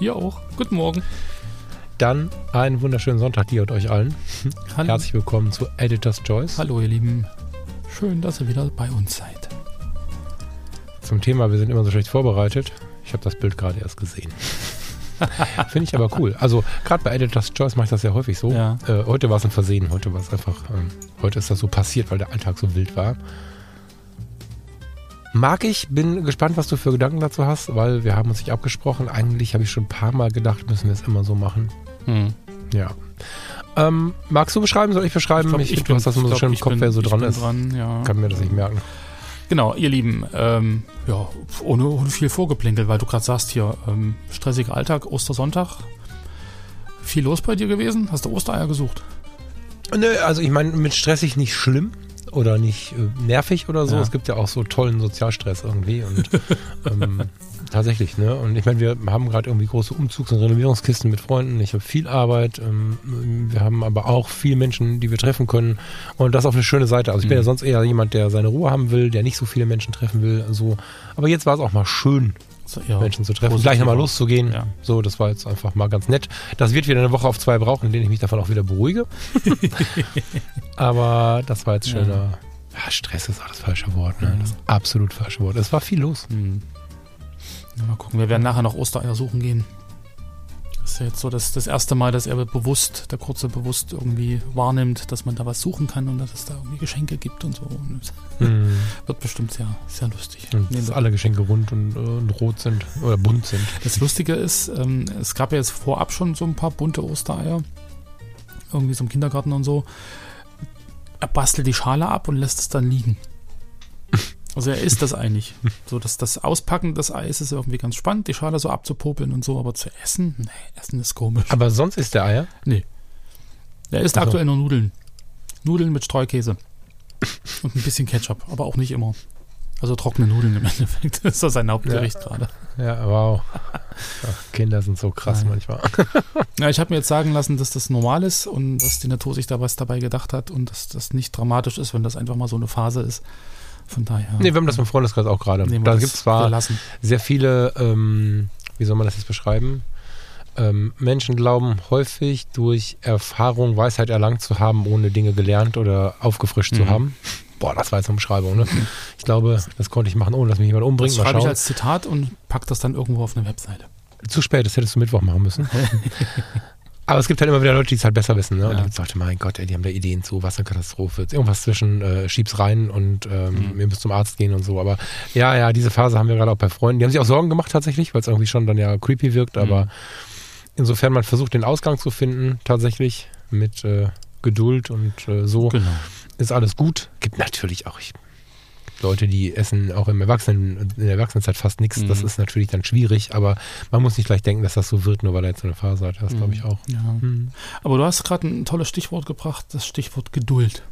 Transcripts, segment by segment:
Ihr auch. Guten Morgen. Dann einen wunderschönen Sonntag dir und euch allen. Hallo. Herzlich willkommen zu Editor's Choice. Hallo, ihr Lieben. Schön, dass ihr wieder bei uns seid. Zum Thema, wir sind immer so schlecht vorbereitet. Ich habe das Bild gerade erst gesehen. Finde ich aber cool. Also gerade bei Editor's Choice mache ich das ja häufig so. Ja. Äh, heute war es ein Versehen. Heute war es einfach, ähm, heute ist das so passiert, weil der Alltag so wild war. Mag ich, bin gespannt, was du für Gedanken dazu hast, weil wir haben uns nicht abgesprochen. Eigentlich habe ich schon ein paar Mal gedacht, müssen wir es immer so machen. Hm. Ja. Ähm, magst du beschreiben? Soll ich beschreiben? glaub, Ich, finde, bin- du hast das immer so schön im ich Kopf, bin- wer so ich dran ist. Dran, ja. Kann mir das nicht merken. Genau, ihr Lieben. Ähm, ja, ohne, ohne viel Vorgeplänkel, weil du gerade sagst hier, ähm, stressiger Alltag, Ostersonntag. Viel los bei dir gewesen? Hast du Ostereier gesucht? Nö, also ich meine, mit stressig nicht schlimm oder nicht äh, nervig oder so. Ja. Es gibt ja auch so tollen Sozialstress irgendwie und ähm, tatsächlich, ne? Und ich meine, wir haben gerade irgendwie große Umzugs- und Renovierungskisten mit Freunden. Ich habe viel Arbeit. Ähm, wir haben aber auch viele Menschen, die wir treffen können und das auf eine schöne Seite. Also ich bin Mhm. ja sonst eher jemand, der seine Ruhe haben will, der nicht so viele Menschen treffen will. So, aber jetzt war es auch mal schön, ja, Menschen zu treffen, positiv gleich nochmal loszugehen. Ja. So, das war jetzt einfach mal ganz nett. Das wird wieder eine Woche auf zwei brauchen, in denen ich mich davon auch wieder beruhige. Aber das war jetzt schöner. Ja, Stress ist auch das falsche Wort, ne? Das absolut falsche Wort. Es war viel los. Hm. Ja, mal gucken, wir werden nachher noch Ostereier suchen gehen. Das ist ja jetzt so das, das erste Mal, dass er bewusst, der Kurze bewusst irgendwie wahrnimmt, dass man da was suchen kann und dass es da irgendwie Geschenke gibt und so. Und es Hm. wird bestimmt sehr, sehr lustig. Und Nee, dass alle Geschenke rund und, äh, und rot sind oder bunt sind. Das Lustige ist, ähm, es gab ja jetzt vorab schon so ein paar bunte Ostereier. Irgendwie so im Kindergarten und so. Er bastelt die Schale ab und lässt es dann liegen. Also er isst das eigentlich. So, dass das Auspacken des Eis ist irgendwie ganz spannend, die Schale so abzupopeln und so, aber zu essen? Nee, Essen ist komisch. Aber sonst ist der Eier. Er isst Ach so. aktuell nur Nudeln. Nudeln mit Streukäse. Und ein bisschen Ketchup, aber auch nicht immer. Also trockene Nudeln im Endeffekt. Das ist so sein Hauptgericht gerade. Ja, wow. Ach, Kinder sind so krass Nein. manchmal. Ja, ich habe mir jetzt sagen lassen, dass das normal ist und dass die Natur sich da was dabei gedacht hat und dass das nicht dramatisch ist, wenn das einfach mal so eine Phase ist. Von daher. Nee, wir haben das im Freundeskreis auch gerade. wir Da gibt es zwar gelassen. sehr viele, ähm, wie soll man das jetzt beschreiben? Ähm, Menschen glauben häufig durch Erfahrung Weisheit erlangt zu haben, ohne Dinge gelernt oder aufgefrischt zu Mhm. haben. Boah, das war jetzt eine Beschreibung, ne? Ich glaube, das konnte ich machen, ohne dass mich jemand umbringt. Das schreibe ich als Zitat und pack das dann irgendwo auf eine Webseite. Zu spät, das hättest du Mittwoch machen müssen. Aber es gibt halt immer wieder Leute, die es halt besser wissen. Ne? Und Ja. dann gibt's Leute, mein Gott, ey, die haben da Ideen zu Wasserkatastrophe. Irgendwas zwischen äh, schieb's rein und ähm, Mhm. ihr müsst zum Arzt gehen und so. Aber ja, ja, diese Phase haben wir gerade auch bei Freunden. Die haben sich auch Sorgen gemacht tatsächlich, weil es irgendwie schon dann ja creepy wirkt. Aber Mhm. insofern man versucht, den Ausgang zu finden, tatsächlich mit äh, Geduld und äh, so, Genau. ist alles gut. Gibt natürlich auch ich, Leute, die essen auch im Erwachsenen, in der Erwachsenenzeit fast nichts. Das Mhm. ist natürlich dann schwierig, aber man muss nicht gleich denken, dass das so wird, nur weil er jetzt so eine Phase hat. Das glaube ich auch. Ja. Mhm. Aber du hast gerade ein tolles Stichwort gebracht, das Stichwort Geduld.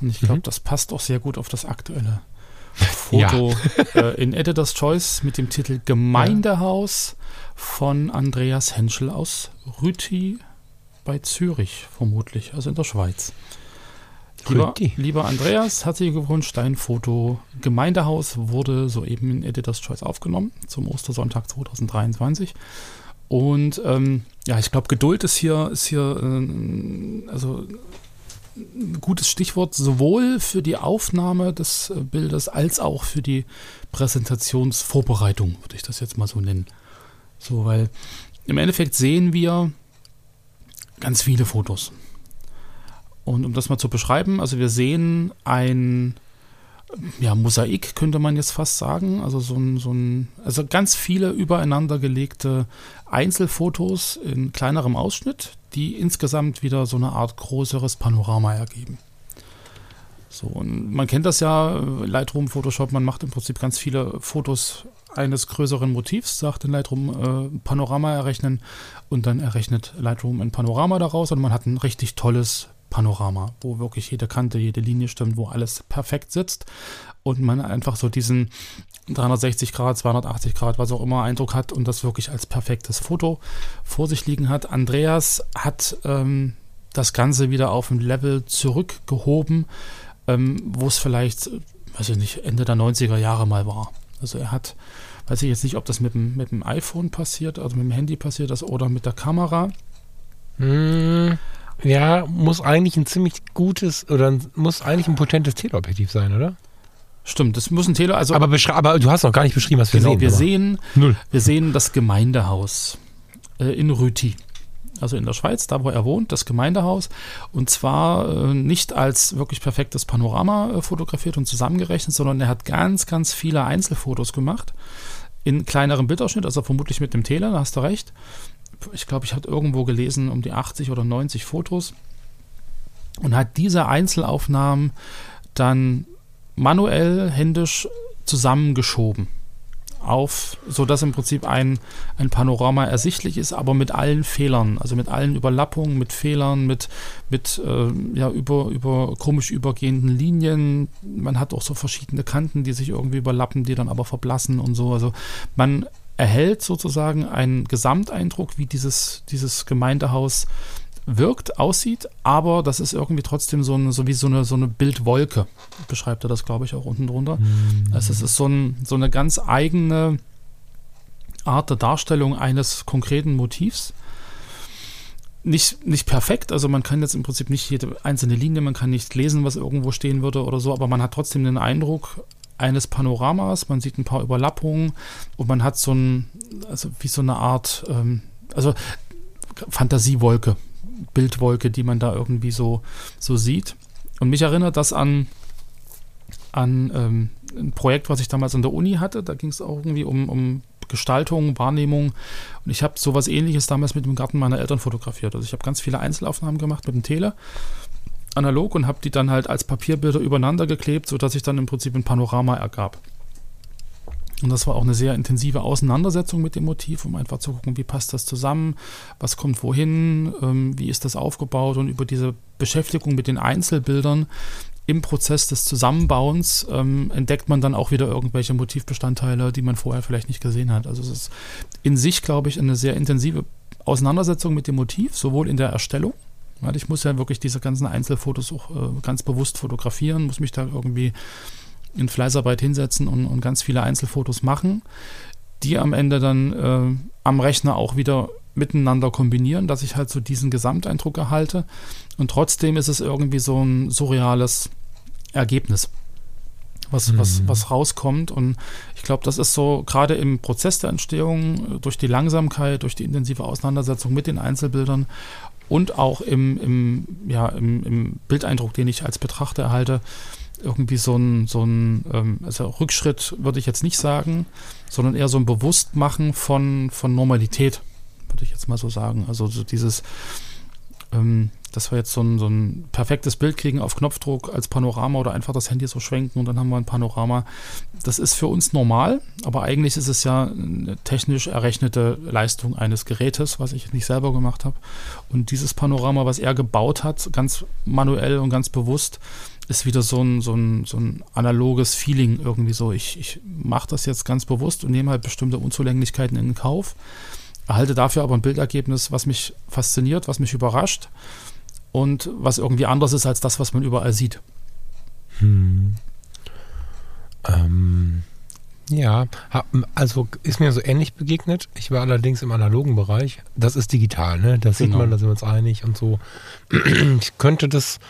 Und ich glaube, Mhm. das passt auch sehr gut auf das aktuelle Foto äh, in Editor's Choice mit dem Titel Gemeindehaus von Andreas Henschel aus Rüti bei Zürich, vermutlich, also in der Schweiz. Lieber, lieber Andreas, herzlichen Glückwunsch, dein Foto Gemeindehaus wurde soeben in Editor's Choice aufgenommen zum Ostersonntag 2023. Und ähm, ja, ich glaube, Geduld ist hier, ist hier äh, also ein gutes Stichwort, sowohl für die Aufnahme des äh, Bildes als auch für die Präsentationsvorbereitung, würde ich das jetzt mal so nennen. So, weil im Endeffekt sehen wir ganz viele Fotos. Und um das mal zu beschreiben, also wir sehen ein ja, Mosaik, könnte man jetzt fast sagen. Also so ein, so ein, also ganz viele übereinander gelegte Einzelfotos in kleinerem Ausschnitt, die insgesamt wieder so eine Art größeres Panorama ergeben. So, und man kennt das ja, Lightroom, Photoshop, man macht im Prinzip ganz viele Fotos eines größeren Motivs, sagt in Lightroom äh, Panorama errechnen und dann errechnet Lightroom ein Panorama daraus und man hat ein richtig tolles Panorama, wo wirklich jede Kante, jede Linie stimmt, wo alles perfekt sitzt und man einfach so diesen 360 Grad, 280 Grad, was auch immer Eindruck hat und das wirklich als perfektes Foto vor sich liegen hat. Andreas hat ähm, das Ganze wieder auf ein Level zurückgehoben, ähm, wo es vielleicht, weiß ich nicht, Ende der 90er Jahre mal war. Also er hat, weiß ich jetzt nicht, ob das mit dem, mit dem iPhone passiert, also mit dem Handy passiert ist oder mit der Kamera. Hm, ja, muss eigentlich ein ziemlich gutes oder muss eigentlich ein potentes Teleobjektiv sein, oder? Stimmt, das muss ein Tele, also. Aber, aber, du hast noch gar nicht beschrieben, was wir genau, sehen. Wir sehen, Null. wir sehen das Gemeindehaus äh, in Rüti also in der Schweiz, da wo er wohnt, das Gemeindehaus. Und zwar äh, nicht als wirklich perfektes Panorama äh, fotografiert und zusammengerechnet, sondern er hat ganz, ganz viele Einzelfotos gemacht. In kleinerem Bildausschnitt, also vermutlich mit dem Tele, da hast du recht. Ich glaube, ich hatte irgendwo gelesen, um die 80 oder 90 Fotos. Und hat diese Einzelaufnahmen dann manuell, händisch zusammengeschoben auf, sodass im Prinzip ein, ein Panorama ersichtlich ist, aber mit allen Fehlern, also mit allen Überlappungen, mit Fehlern, mit, mit äh, ja, über, über komisch übergehenden Linien. Man hat auch so verschiedene Kanten, die sich irgendwie überlappen, die dann aber verblassen und so. Also man erhält sozusagen einen Gesamteindruck, wie dieses, dieses Gemeindehaus wirkt, aussieht, aber das ist irgendwie trotzdem so, eine, so wie so eine, so eine Bildwolke, beschreibt er das, glaube ich, auch unten drunter. Mhm. Also es ist so, ein, so eine ganz eigene Art der Darstellung eines konkreten Motivs. Nicht, nicht perfekt, also man kann jetzt im Prinzip nicht jede einzelne Linie, man kann nicht lesen, was irgendwo stehen würde oder so, aber man hat trotzdem den Eindruck eines Panoramas, man sieht ein paar Überlappungen und man hat so ein, also wie so eine Art, ähm, also Fantasiewolke, Bildwolke, die man da irgendwie so, so sieht. Und mich erinnert das an, an ähm, ein Projekt, was ich damals an der Uni hatte. Da ging es auch irgendwie um, um Gestaltung, Wahrnehmung. Und ich habe sowas ähnliches damals mit dem Garten meiner Eltern fotografiert. Also ich habe ganz viele Einzelaufnahmen gemacht mit dem Tele analog und habe die dann halt als Papierbilder übereinander geklebt, sodass sich dann im Prinzip ein Panorama ergab. Und das war auch eine sehr intensive Auseinandersetzung mit dem Motiv, um einfach zu gucken, wie passt das zusammen, was kommt wohin, ähm, wie ist das aufgebaut und über diese Beschäftigung mit den Einzelbildern im Prozess des Zusammenbauens ähm, entdeckt man dann auch wieder irgendwelche Motivbestandteile, die man vorher vielleicht nicht gesehen hat. Also es ist in sich, glaube ich, eine sehr intensive Auseinandersetzung mit dem Motiv, sowohl in der Erstellung, weil ich muss ja wirklich diese ganzen Einzelfotos auch äh, ganz bewusst fotografieren, muss mich da irgendwie in Fleißarbeit hinsetzen und, und ganz viele Einzelfotos machen, die am Ende dann äh, am Rechner auch wieder miteinander kombinieren, dass ich halt so diesen Gesamteindruck erhalte. Und trotzdem ist es irgendwie so ein surreales Ergebnis, was, mhm. was, was rauskommt. Und ich glaube, das ist so gerade im Prozess der Entstehung, durch die Langsamkeit, durch die intensive Auseinandersetzung mit den Einzelbildern und auch im, im, ja, im, im Bildeindruck, den ich als Betrachter erhalte, irgendwie so ein, so ein ähm, also Rückschritt würde ich jetzt nicht sagen, sondern eher so ein Bewusstmachen von, von Normalität, würde ich jetzt mal so sagen. Also so dieses, ähm, dass wir jetzt so ein, so ein perfektes Bild kriegen auf Knopfdruck als Panorama oder einfach das Handy so schwenken und dann haben wir ein Panorama. Das ist für uns normal, aber eigentlich ist es ja eine technisch errechnete Leistung eines Gerätes, was ich nicht selber gemacht habe. Und dieses Panorama, was er gebaut hat, ganz manuell und ganz bewusst, ist wieder so ein, so ein, so ein analoges Feeling irgendwie so. Ich, ich mache das jetzt ganz bewusst und nehme halt bestimmte Unzulänglichkeiten in Kauf, erhalte dafür aber ein Bildergebnis, was mich fasziniert, was mich überrascht und was irgendwie anders ist als das, was man überall sieht. Hm. Ähm, ja, also ist mir so ähnlich begegnet. Ich war allerdings im analogen Bereich. Das ist digital, ne? Das genau. sieht man, da sind wir uns einig und so. Ich könnte das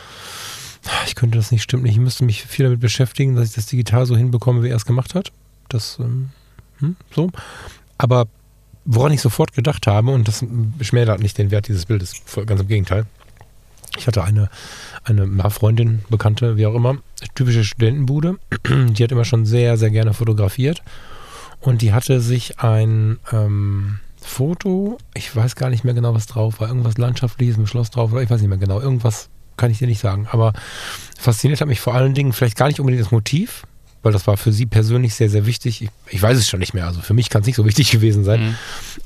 ich könnte das nicht, stimmt nicht. Ich müsste mich viel damit beschäftigen, dass ich das digital so hinbekomme, wie er es gemacht hat. Das, ähm, hm, so. Aber woran ich sofort gedacht habe, und das schmälert nicht den Wert dieses Bildes, ganz im Gegenteil. Ich hatte eine, eine Freundin, Bekannte, wie auch immer, typische Studentenbude. Die hat immer schon sehr, sehr gerne fotografiert. Und die hatte sich ein ähm, Foto, ich weiß gar nicht mehr genau, was drauf war, irgendwas Landschaftliches im Schloss drauf, oder ich weiß nicht mehr genau, irgendwas kann ich dir nicht sagen. Aber fasziniert hat mich vor allen Dingen vielleicht gar nicht unbedingt das Motiv, weil das war für sie persönlich sehr, sehr wichtig. Ich, ich weiß es schon nicht mehr, also für mich kann es nicht so wichtig gewesen sein. Mhm.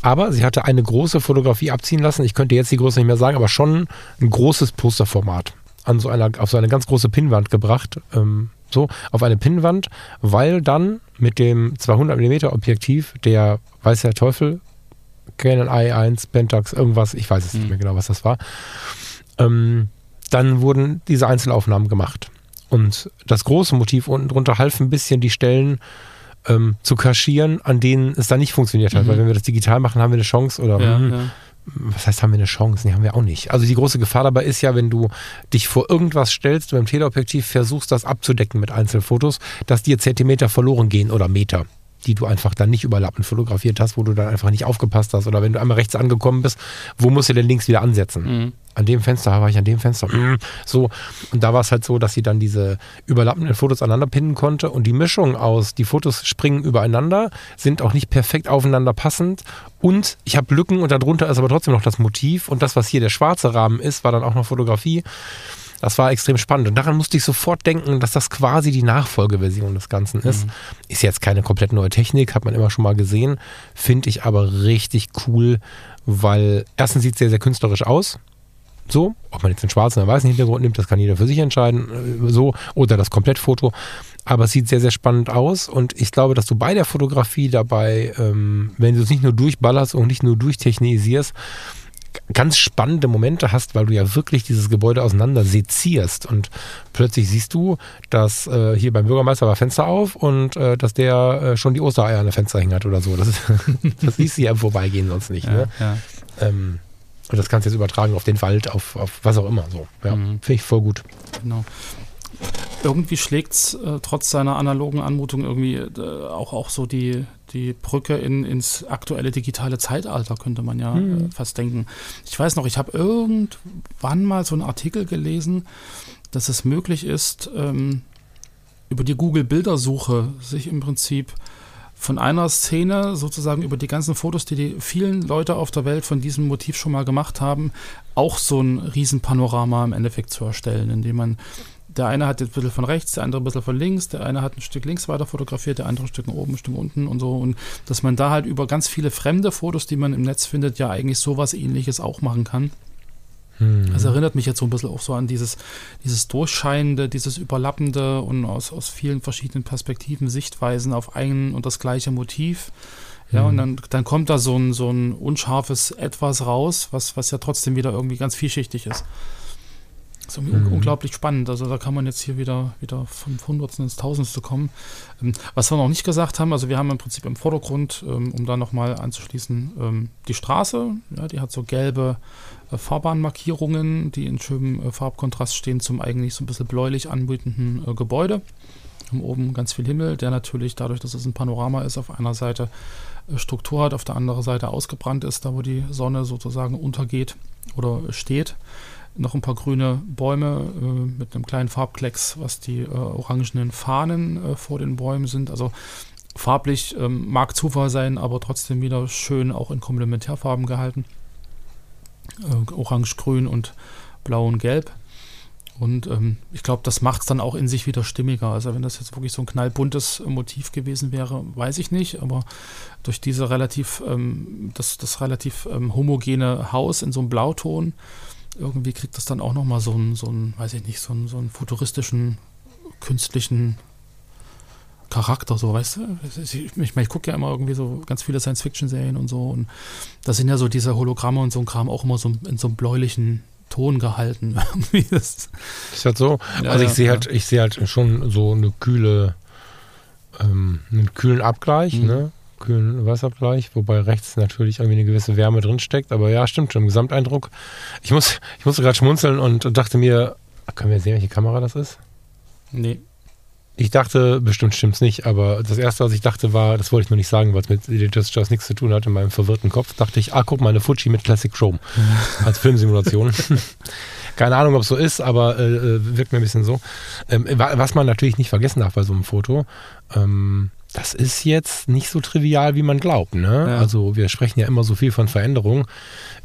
Aber sie hatte eine große Fotografie abziehen lassen. Ich könnte jetzt die Größe nicht mehr sagen, aber schon ein großes Posterformat an so einer, auf so eine ganz große Pinnwand gebracht. Ähm, so, auf eine Pinnwand, weil dann mit dem 200 mm Objektiv der, weiß der Teufel, Canon i1, Pentax, irgendwas, ich weiß es mhm. nicht mehr genau, was das war, ähm, dann wurden diese Einzelaufnahmen gemacht. Und das große Motiv unten drunter half ein bisschen die Stellen ähm, zu kaschieren, an denen es dann nicht funktioniert hat. Mhm. Weil wenn wir das digital machen, haben wir eine Chance oder ja, mh, ja was heißt, haben wir eine Chance? Nee, haben wir auch nicht. Also die große Gefahr dabei ist ja, wenn du dich vor irgendwas stellst und beim Teleobjektiv versuchst, das abzudecken mit Einzelfotos, dass dir Zentimeter verloren gehen oder Meter die du einfach dann nicht überlappend fotografiert hast, wo du dann einfach nicht aufgepasst hast. Oder wenn du einmal rechts angekommen bist, wo musst du denn links wieder ansetzen? Mhm. An dem Fenster war ich an dem Fenster. Mhm. So. Und da war es halt so, dass sie dann diese überlappenden Fotos aneinander pinnen konnte. Und die Mischung aus, die Fotos springen übereinander, sind auch nicht perfekt aufeinander passend. Und ich habe Lücken und darunter ist aber trotzdem noch das Motiv. Und das, was hier der schwarze Rahmen ist, war dann auch noch Fotografie. Das war extrem spannend. Und daran musste ich sofort denken, dass das quasi die Nachfolgeversion des Ganzen ist. Mhm. Ist jetzt keine komplett neue Technik, hat man immer schon mal gesehen. Finde ich aber richtig cool, weil erstens sieht es sehr, sehr künstlerisch aus. So, ob man jetzt einen schwarzen oder weißen Hintergrund nimmt, das kann jeder für sich entscheiden. Äh, so, oder das Komplettfoto. Aber es sieht sehr, sehr spannend aus. Und ich glaube, dass du bei der Fotografie dabei, ähm, wenn du es nicht nur durchballerst und nicht nur durchtechnisierst, ganz spannende Momente hast, weil du ja wirklich dieses Gebäude auseinander sezierst und plötzlich siehst du, dass äh, hier beim Bürgermeister war Fenster auf und äh, dass der äh, schon die Ostereier an der Fenster hängt hat oder so. Das, ist, das siehst du ja im Vorbeigehen sonst nicht. Ne? Ja, Ähm, und das kannst du jetzt übertragen auf den Wald, auf, auf was auch immer. So. Ja, mhm. Finde ich voll gut. Genau irgendwie schlägt es äh, trotz seiner analogen Anmutung irgendwie äh, auch, auch so die, die Brücke in, ins aktuelle digitale Zeitalter, könnte man ja mhm. äh, fast denken. Ich weiß noch, ich habe irgendwann mal so einen Artikel gelesen, dass es möglich ist, ähm, über die Google-Bildersuche sich im Prinzip von einer Szene sozusagen über die ganzen Fotos, die die vielen Leute auf der Welt von diesem Motiv schon mal gemacht haben, auch so ein Riesenpanorama im Endeffekt zu erstellen, indem man der eine hat jetzt ein bisschen von rechts, der andere ein bisschen von links, der eine hat ein Stück links weiter fotografiert, der andere ein Stück oben, ein Stück unten und so. Und dass man da halt über ganz viele fremde Fotos, die man im Netz findet, ja eigentlich sowas ähnliches auch machen kann. Hm. Das erinnert mich jetzt so ein bisschen auch so an dieses, dieses Durchscheinende, dieses Überlappende und aus, aus vielen verschiedenen Perspektiven, Sichtweisen auf ein und das gleiche Motiv. Ja, hm. und dann, dann kommt da so ein, so ein unscharfes Etwas raus, was, was ja trotzdem wieder irgendwie ganz vielschichtig ist. Das ist mhm. unglaublich spannend. Also da kann man jetzt hier wieder, wieder vom Hundertsten ins Tausendste kommen. Ähm, was wir noch nicht gesagt haben, also wir haben im Prinzip im Vordergrund, ähm, um da nochmal anzuschließen, ähm, die Straße. Ja, die hat so gelbe äh, Fahrbahnmarkierungen, die in schönem äh, Farbkontrast stehen zum eigentlich so ein bisschen bläulich anmutenden äh, Gebäude. Und oben ganz viel Himmel, der natürlich dadurch, dass es ein Panorama ist, auf einer Seite Struktur hat, auf der anderen Seite ausgebrannt ist, da wo die Sonne sozusagen untergeht oder steht noch ein paar grüne Bäume äh, mit einem kleinen Farbklecks, was die äh, orangenen Fahnen äh, vor den Bäumen sind. Also farblich ähm, mag Zufall sein, aber trotzdem wieder schön auch in Komplementärfarben gehalten. Äh, Orange, Grün und Blau und Gelb. Und ähm, ich glaube, das macht es dann auch in sich wieder stimmiger. Also wenn das jetzt wirklich so ein knallbuntes Motiv gewesen wäre, weiß ich nicht. Aber durch diese relativ, ähm, das, das relativ ähm, homogene Haus in so einem Blauton irgendwie kriegt das dann auch nochmal so einen, so einen, weiß ich nicht, so einen, so einen futuristischen, künstlichen Charakter, so, weißt du? Ich, ich, ich gucke ja immer irgendwie so ganz viele Science-Fiction-Serien und so und da sind ja so diese Hologramme und so ein Kram auch immer so in so einem bläulichen Ton gehalten. das ist halt so. Ja, also ich ja, sehe halt, ich sehe halt schon so eine kühle, ähm, einen kühlen Abgleich, mhm. ne? Kühlen Wasserbereich, wobei rechts natürlich irgendwie eine gewisse Wärme drinsteckt. Aber ja, stimmt schon, im Gesamteindruck. Ich, muss, ich musste gerade schmunzeln und dachte mir, können wir sehen, welche Kamera das ist? Nee. Ich dachte, bestimmt stimmt es nicht, aber das erste, was ich dachte, war, das wollte ich nur nicht sagen, weil es mit Editor's Just nichts zu tun hat in meinem verwirrten Kopf, dachte ich, ah, guck mal, eine Fuji mit Classic Chrome als Filmsimulation. Keine Ahnung, ob es so ist, aber äh, äh, wirkt mir ein bisschen so. Ähm, was man natürlich nicht vergessen darf bei so einem Foto, ähm, das ist jetzt nicht so trivial, wie man glaubt. Ne? Ja. Also wir sprechen ja immer so viel von Veränderungen.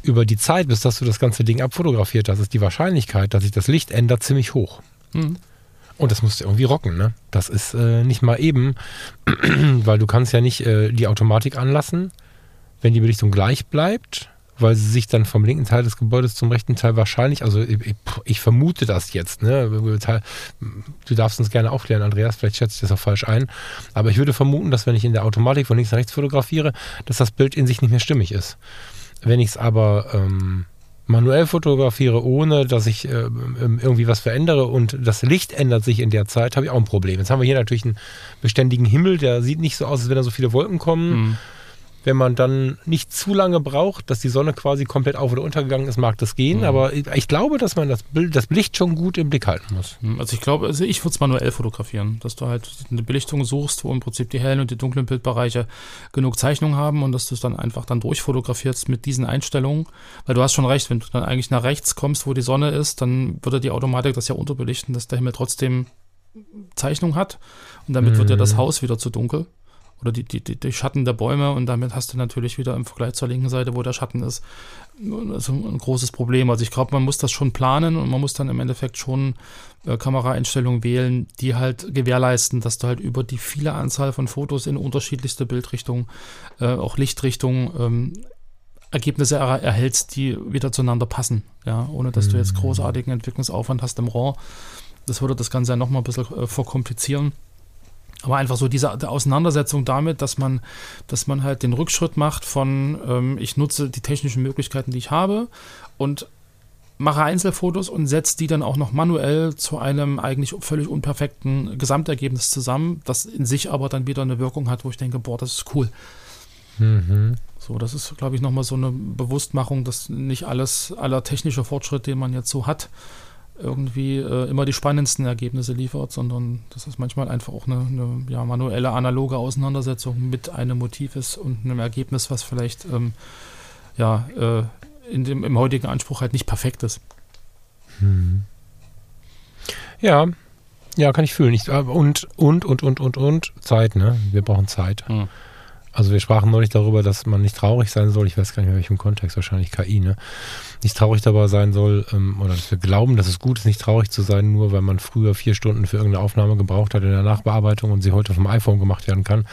Über die Zeit, bis dass du das ganze Ding abfotografiert hast, ist die Wahrscheinlichkeit, dass sich das Licht ändert, ziemlich hoch. Mhm. Und das musst du irgendwie rocken, ne? Das ist äh, nicht mal eben, weil du kannst ja nicht äh, die Automatik anlassen, wenn die Belichtung gleich bleibt, weil sie sich dann vom linken Teil des Gebäudes zum rechten Teil wahrscheinlich, also ich, ich vermute das jetzt, ne? Du darfst uns gerne aufklären, Andreas, vielleicht schätze ich das auch falsch ein, aber ich würde vermuten, dass wenn ich in der Automatik von links nach rechts fotografiere, dass das Bild in sich nicht mehr stimmig ist. Wenn ich es aber ähm, manuell fotografiere, ohne dass ich äh, irgendwie was verändere und das Licht ändert sich in der Zeit, habe ich auch ein Problem. Jetzt haben wir hier natürlich einen beständigen Himmel, der sieht nicht so aus, als wenn da so viele Wolken kommen. Mhm wenn man dann nicht zu lange braucht, dass die Sonne quasi komplett auf- oder untergegangen ist, mag das gehen. Mhm. Aber ich glaube, dass man das, Bild, das Licht schon gut im Blick halten muss. Mhm. Also ich glaube, also ich würde es manuell fotografieren, dass du halt eine Belichtung suchst, wo im Prinzip die hellen und die dunklen Bildbereiche genug Zeichnung haben und dass du es dann einfach dann durchfotografierst mit diesen Einstellungen. Weil du hast schon recht, wenn du dann eigentlich nach rechts kommst, wo die Sonne ist, dann würde die Automatik das ja unterbelichten, dass der Himmel trotzdem Zeichnung hat. Und damit mhm. wird ja das mhm. Haus wieder zu dunkel oder die, die, die, Schatten der Bäume und damit hast du natürlich wieder im Vergleich zur linken Seite, wo der Schatten ist, also ein großes Problem. Also ich glaube, man muss das schon planen und man muss dann im Endeffekt schon äh, Kameraeinstellungen wählen, die halt gewährleisten, dass du halt über die viele Anzahl von Fotos in unterschiedlichste Bildrichtungen, äh, auch Lichtrichtungen, ähm, Ergebnisse er erhältst, die wieder zueinander passen, ja, ohne dass mhm. du jetzt mhm. großartigen Entwicklungsaufwand hast im RAW. Das würde das Ganze ja nochmal ein bisschen äh, verkomplizieren. Aber einfach so diese Auseinandersetzung damit, dass man, dass man halt den Rückschritt macht von, ähm, ich nutze die technischen Möglichkeiten, die ich habe und mache Einzelfotos und setze die dann auch noch manuell zu einem eigentlich völlig unperfekten Gesamtergebnis zusammen, das in sich aber dann wieder eine Wirkung hat, wo ich denke, boah, das ist cool. Mhm. So, das ist, glaube ich, nochmal so eine Bewusstmachung, dass nicht alles, aller technische Fortschritt, den man jetzt so hat, irgendwie äh, immer die spannendsten Ergebnisse liefert, sondern dass es manchmal einfach auch eine, eine ja, manuelle, analoge Auseinandersetzung mit einem Motiv ist und einem Ergebnis, was vielleicht ähm, ja, äh, in dem, im heutigen Anspruch halt nicht perfekt ist. Hm. Ja, ja, kann ich fühlen. Ich, und, und, und, und, und, und Zeit, ne? Wir brauchen Zeit. Hm. Also wir sprachen neulich darüber, dass man nicht traurig sein soll, ich weiß gar nicht mehr welchem Kontext, wahrscheinlich KI, ne? Nicht traurig dabei sein soll, ähm, oder dass wir glauben, dass es gut ist, nicht traurig zu sein, nur weil man früher vier Stunden für irgendeine Aufnahme gebraucht hat in der Nachbearbeitung und sie heute vom iPhone gemacht werden kann.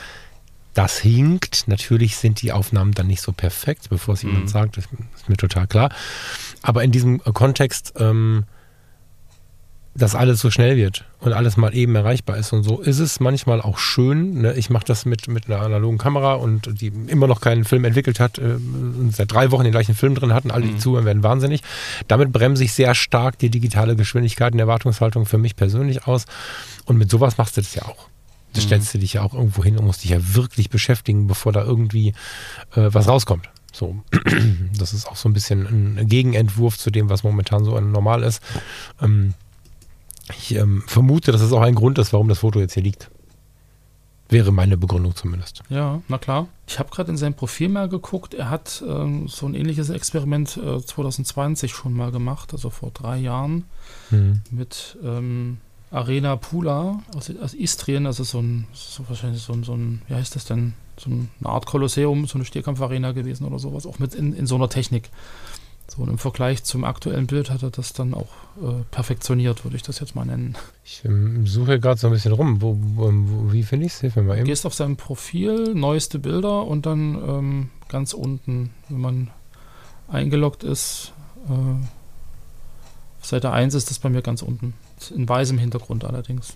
Das hinkt. Natürlich sind die Aufnahmen dann nicht so perfekt, bevor es mhm. jemand sagt, das ist mir total klar. Aber in diesem Kontext ähm, dass alles so schnell wird und alles mal eben erreichbar ist und so ist es manchmal auch schön. Ne? Ich mache das mit, mit einer analogen Kamera und die immer noch keinen Film entwickelt hat äh, und seit drei Wochen den gleichen Film drin hatten. Alle, die mhm. zuhören, werden wahnsinnig. Damit bremse ich sehr stark die digitale Geschwindigkeit und Erwartungshaltung für mich persönlich aus. Und mit sowas machst du das ja auch. Das mhm. stellst du dich ja auch irgendwo hin und musst dich ja wirklich beschäftigen, bevor da irgendwie äh, was rauskommt. So, das ist auch so ein bisschen ein Gegenentwurf zu dem, was momentan so normal ist. Ähm, ich ähm, vermute, dass es auch ein Grund ist, warum das Foto jetzt hier liegt. Wäre meine Begründung zumindest. Ja, na klar. Ich habe gerade in sein Profil mal geguckt. Er hat ähm, so ein ähnliches Experiment äh, 2020 schon mal gemacht, also vor drei Jahren, mhm. mit ähm, Arena Pula aus, aus, Istrien. Also so ein, so wahrscheinlich so ein, so ein, wie heißt das denn? So eine Art Kolosseum, so eine Stierkampfarena gewesen oder sowas, auch mit in, in so einer Technik. So, und im Vergleich zum aktuellen Bild hat er das dann auch äh, perfektioniert, würde ich das jetzt mal nennen. Ich ähm, suche gerade so ein bisschen rum. Wo, wo, wo wie finde ich es? Hilf mir mal eben. Du gehst auf sein Profil, neueste Bilder und dann ähm, ganz unten, wenn man eingeloggt ist, äh, auf Seite 1 ist das bei mir ganz unten. In weißem Hintergrund allerdings.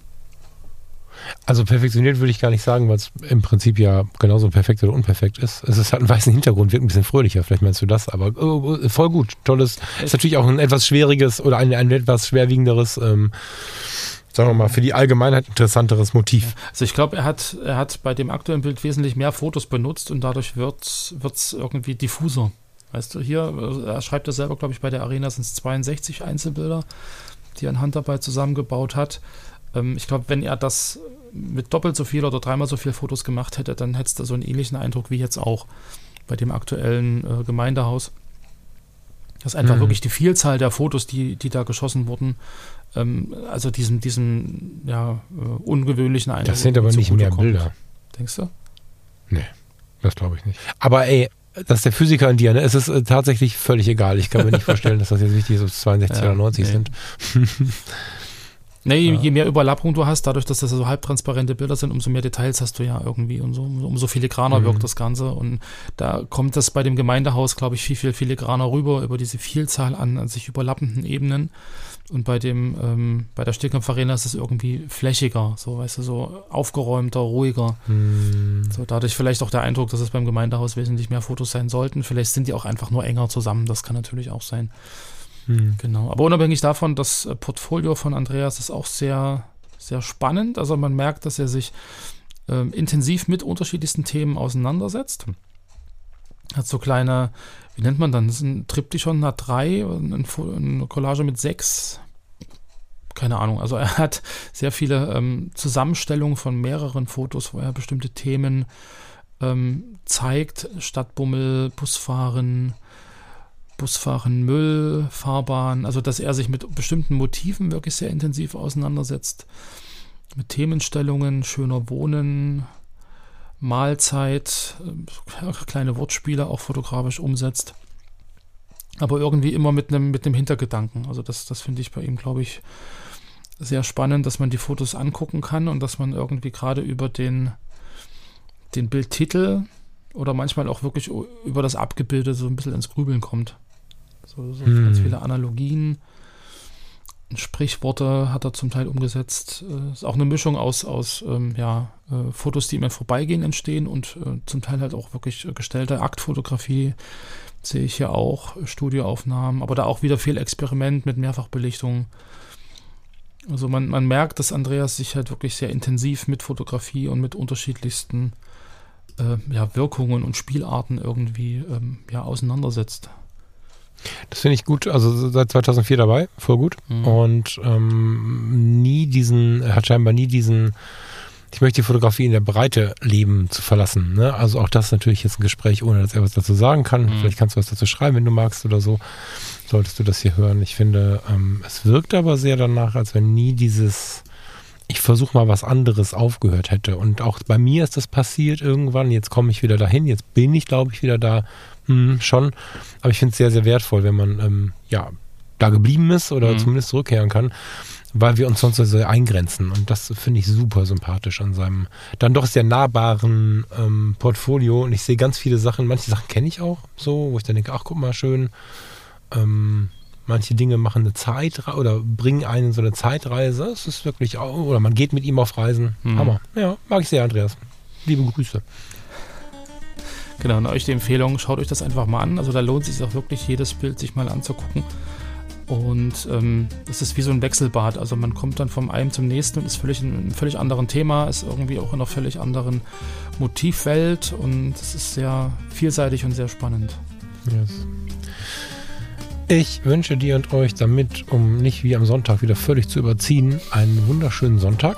Also perfektioniert würde ich gar nicht sagen, weil es im Prinzip ja genauso perfekt oder unperfekt ist. Es ist halt einen weißen Hintergrund, wirkt ein bisschen fröhlicher, vielleicht meinst du das, aber oh, oh, voll gut, tolles. Ist natürlich auch ein etwas schwieriges oder ein, ein etwas schwerwiegenderes, ähm, sagen wir mal, für die Allgemeinheit interessanteres Motiv. Also ich glaube, er hat, er hat bei dem aktuellen Bild wesentlich mehr Fotos benutzt und dadurch wird es irgendwie diffuser. Weißt du, hier, er schreibt das selber, glaube ich, bei der Arena sind es 62 Einzelbilder, die er in Handarbeit zusammengebaut hat. Ähm, ich glaube, wenn er das mit doppelt so viel oder dreimal so viel Fotos gemacht hätte, dann hättest du so einen ähnlichen Eindruck wie jetzt auch bei dem aktuellen äh, Gemeindehaus. Das ist einfach mhm. wirklich die Vielzahl der Fotos, die, die da geschossen wurden, ähm, also diesem, diesem ja, äh, ungewöhnlichen Eindruck. Das sind aber nicht mehr kommt. Bilder. Denkst du? Nee, das glaube ich nicht. Aber ey, das ist der Physiker in dir, ne? Es ist äh, tatsächlich völlig egal. Ich kann mir nicht vorstellen, dass das jetzt wichtig ist, ob es 62 ja, oder 90 nee. sind. Nee, je, je mehr Überlappung du hast, dadurch, dass das so halbtransparente Bilder sind, umso mehr Details hast du ja irgendwie und so, umso filigraner Mhm. wirkt das Ganze. Und da kommt das bei dem Gemeindehaus, glaube ich, viel, viel filigraner rüber über diese Vielzahl an, an sich überlappenden Ebenen. Und bei dem, ähm, bei der Stehkampf Arena ist es irgendwie flächiger, so, weißt du, so aufgeräumter, ruhiger. Hm. So, dadurch vielleicht auch der Eindruck, dass es beim Gemeindehaus wesentlich mehr Fotos sein sollten. Vielleicht sind die auch einfach nur enger zusammen, das kann natürlich auch sein. Hm. Genau. Aber unabhängig davon, das äh, Portfolio von Andreas ist auch sehr, sehr spannend. Also man merkt, dass er sich ähm, intensiv mit unterschiedlichsten Themen auseinandersetzt. Hat so kleine, wie nennt man dann? Das ist ein Triptychon hat drei, ein eine Collage mit sechs. Keine Ahnung. Also er hat sehr viele ähm, Zusammenstellungen von mehreren Fotos, wo er bestimmte Themen ähm, zeigt. Stadtbummel, Busfahren, Busfahren, Müll, Fahrbahn, also dass er sich mit bestimmten Motiven wirklich sehr intensiv auseinandersetzt. Mit Themenstellungen, schöner Wohnen, Mahlzeit, äh, kleine Wortspiele auch fotografisch umsetzt. Aber irgendwie immer mit einem mit einem Hintergedanken. Also das, das finde ich bei ihm, glaube ich, sehr spannend, dass man die Fotos angucken kann und dass man irgendwie gerade über den, den Bildtitel oder manchmal auch wirklich über das Abgebilde so ein bisschen ins Grübeln kommt. So, so Hm. ganz viele Analogien, Sprichworte hat er zum Teil umgesetzt. Äh, ist auch eine Mischung aus, aus ähm, ja, äh, Fotos, die im Vorbeigehen entstehen und äh, zum Teil halt auch wirklich äh, gestellte Aktfotografie sehe ich hier auch, Studioaufnahmen, aber da auch wieder viel Experiment mit Mehrfachbelichtung. Also man, man merkt, dass Andreas sich halt wirklich sehr intensiv mit Fotografie und mit unterschiedlichsten äh, ja, Wirkungen und Spielarten irgendwie ähm, ja, auseinandersetzt. Das finde ich gut. Also seit 2004 dabei, voll gut. Mhm. Und ähm, nie diesen, er hat scheinbar nie diesen, ich möchte die Fotografie in der Breite leben zu verlassen. Ne? Also auch das ist natürlich jetzt ein Gespräch, ohne dass er was dazu sagen kann. Mhm. Vielleicht kannst du was dazu schreiben, wenn du magst oder so. Solltest du das hier hören. Ich finde, ähm, es wirkt aber sehr danach, als wenn nie dieses, ich versuche mal was anderes aufgehört hätte. Und auch bei mir ist das passiert irgendwann. Jetzt komme ich wieder dahin. Jetzt bin ich, glaube ich, wieder da. Hm, schon. Aber ich finde es sehr, sehr wertvoll, wenn man ähm, ja da geblieben ist oder Mhm. zumindest zurückkehren kann, weil wir uns sonst so sehr eingrenzen. Und das finde ich super sympathisch an seinem dann doch sehr nahbaren ähm, Portfolio. Und ich sehe ganz viele Sachen, manche Sachen kenne ich auch so, wo ich dann denke, ach guck mal, schön. Ähm, manche Dinge machen eine Zeitreise oder bringen einen in so eine Zeitreise. Es ist wirklich auch, oder man geht mit ihm auf Reisen. Mhm. Hammer. Ja, mag ich sehr, Andreas. Liebe Grüße. Genau, und euch die Empfehlung, schaut euch das einfach mal an. Also da lohnt es sich auch wirklich, jedes Bild sich mal anzugucken. Und ähm, es ist wie so ein Wechselbad. Also man kommt dann vom einen zum nächsten und ist völlig in einem völlig anderen Thema, ist irgendwie auch in einer völlig anderen Motivwelt und es ist sehr vielseitig und sehr spannend. Yes. Ich wünsche dir und euch damit, um nicht wie am Sonntag wieder völlig zu überziehen, einen wunderschönen Sonntag.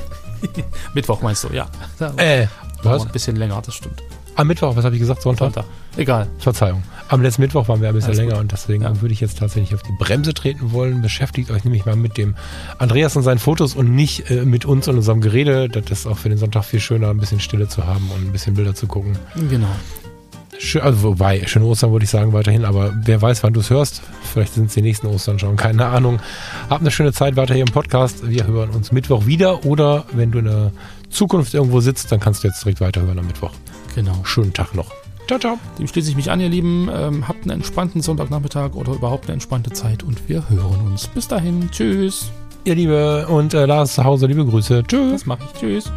Mittwoch meinst du, ja. Äh, was? ein bisschen länger, das stimmt. Am Mittwoch, was habe ich gesagt? Sonntag? Sonntag. Egal. Verzeihung. Am letzten Mittwoch waren wir ein bisschen Alles länger gut. und deswegen Ja. würde ich jetzt tatsächlich auf die Bremse treten wollen. Beschäftigt euch nämlich mal mit dem Andreas und seinen Fotos und nicht äh, mit uns und unserem Gerede. Das ist auch für den Sonntag viel schöner, ein bisschen Stille zu haben und ein bisschen Bilder zu gucken. Genau. Schö also wobei, schöne Ostern würde ich sagen weiterhin, aber wer weiß, wann du es hörst. Vielleicht sind es die nächsten Ostern schon, keine Ahnung. Habt eine schöne Zeit weiter hier im Podcast. Wir hören uns Mittwoch wieder oder wenn du in der Zukunft irgendwo sitzt, dann kannst du jetzt direkt weiterhören am Mittwoch. Genau. Schönen Tag noch. Ciao, ciao. Dem schließe ich mich an, ihr Lieben. Ähm, habt einen entspannten Sonntagnachmittag oder überhaupt eine entspannte Zeit und wir hören uns. Bis dahin. Tschüss. Ihr Liebe und äh, Lars zu Hause, liebe Grüße. Tschüss. Das mache ich. Tschüss.